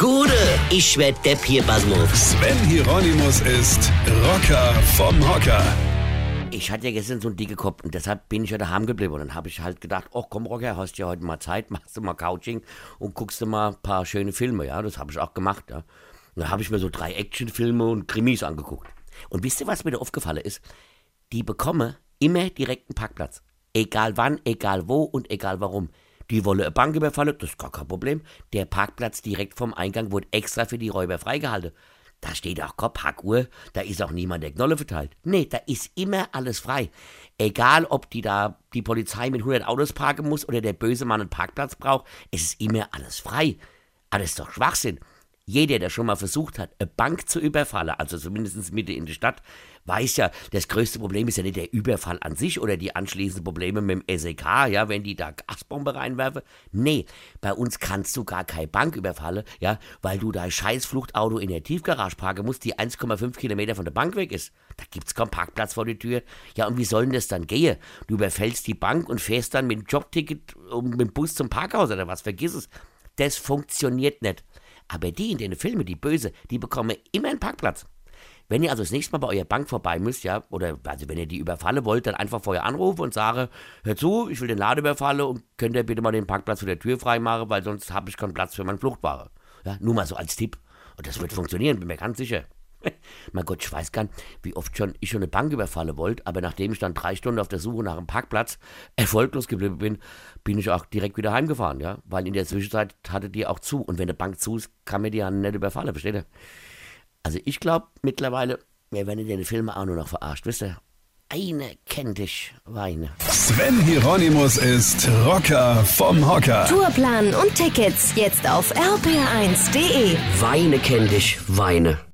Gude, ich werd Depp hier, Basmus. Sven Hieronymus ist Rocker vom Hocker. Ich hatte ja gestern so einen dicke Kopf und deshalb bin ich ja daheim geblieben. Und dann habe ich halt gedacht, ach komm Rocker, hast ja heute mal Zeit, machst du mal Couching und guckst du mal ein paar schöne Filme. Ja, das habe ich auch gemacht. Ja. Und dann habe ich mir so drei Actionfilme und Krimis angeguckt. Und wisst ihr, was mir da aufgefallen ist? Die bekommen immer direkten Parkplatz. Egal wann, egal wo und egal warum. Die wollen eine Bank überfallen, das ist gar kein Problem. Der Parkplatz direkt vom Eingang wurde extra für die Räuber freigehalten. Da steht auch keine Parkuhr, da ist auch niemand der Knolle verteilt. Nee, da ist immer alles frei. Egal, ob die da die Polizei mit 100 Autos parken muss oder der böse Mann einen Parkplatz braucht, es ist immer alles frei. Alles doch Schwachsinn. Jeder, der schon mal versucht hat, eine Bank zu überfallen, also zumindest Mitte in der Stadt, weiß ja, das größte Problem ist ja nicht der Überfall an sich oder die anschließenden Probleme mit dem SEK, ja, wenn die da Gasbombe reinwerfen. Nee, bei uns kannst du gar keine Bank überfallen, ja, weil du dein scheiß Fluchtauto in der Tiefgarage parken musst, die 1,5 Kilometer von der Bank weg ist. Da gibt's keinen Parkplatz vor der Tür. Ja, und wie soll denn das dann gehen? Du überfällst die Bank und fährst dann mit dem Jobticket und mit dem Bus zum Parkhaus oder was? Vergiss es. Das funktioniert nicht. Aber die in den Filmen, die Böse, die bekommen immer einen Parkplatz. Wenn ihr also das nächste Mal bei eurer Bank vorbei müsst, ja, oder also wenn ihr die überfallen wollt, dann einfach vorher anrufen und sagen, hör zu, ich will den Laden überfallen und könnt ihr bitte mal den Parkplatz vor der Tür freimachen, weil sonst habe ich keinen Platz für meine Fluchtware. Ja, nur mal so als Tipp. Und das wird funktionieren, bin mir ganz sicher. Mein Gott, ich weiß gar nicht, wie oft schon ich schon eine Bank überfallen wollte, aber nachdem ich dann drei Stunden auf der Suche nach einem Parkplatz erfolglos geblieben bin, bin ich auch direkt wieder heimgefahren, ja, weil in der Zwischenzeit hatte die auch zu und wenn eine Bank zu ist, kann mir die ja nicht überfallen, versteht ihr? Also ich glaube mittlerweile, wir werden in den Filmen auch nur noch verarscht, wisst ihr? Eine kennt dich, Weine. Sven Hieronymus ist Rocker vom Hocker. Tourplan und Tickets jetzt auf rpr1.de. Weine kenn dich, Weine.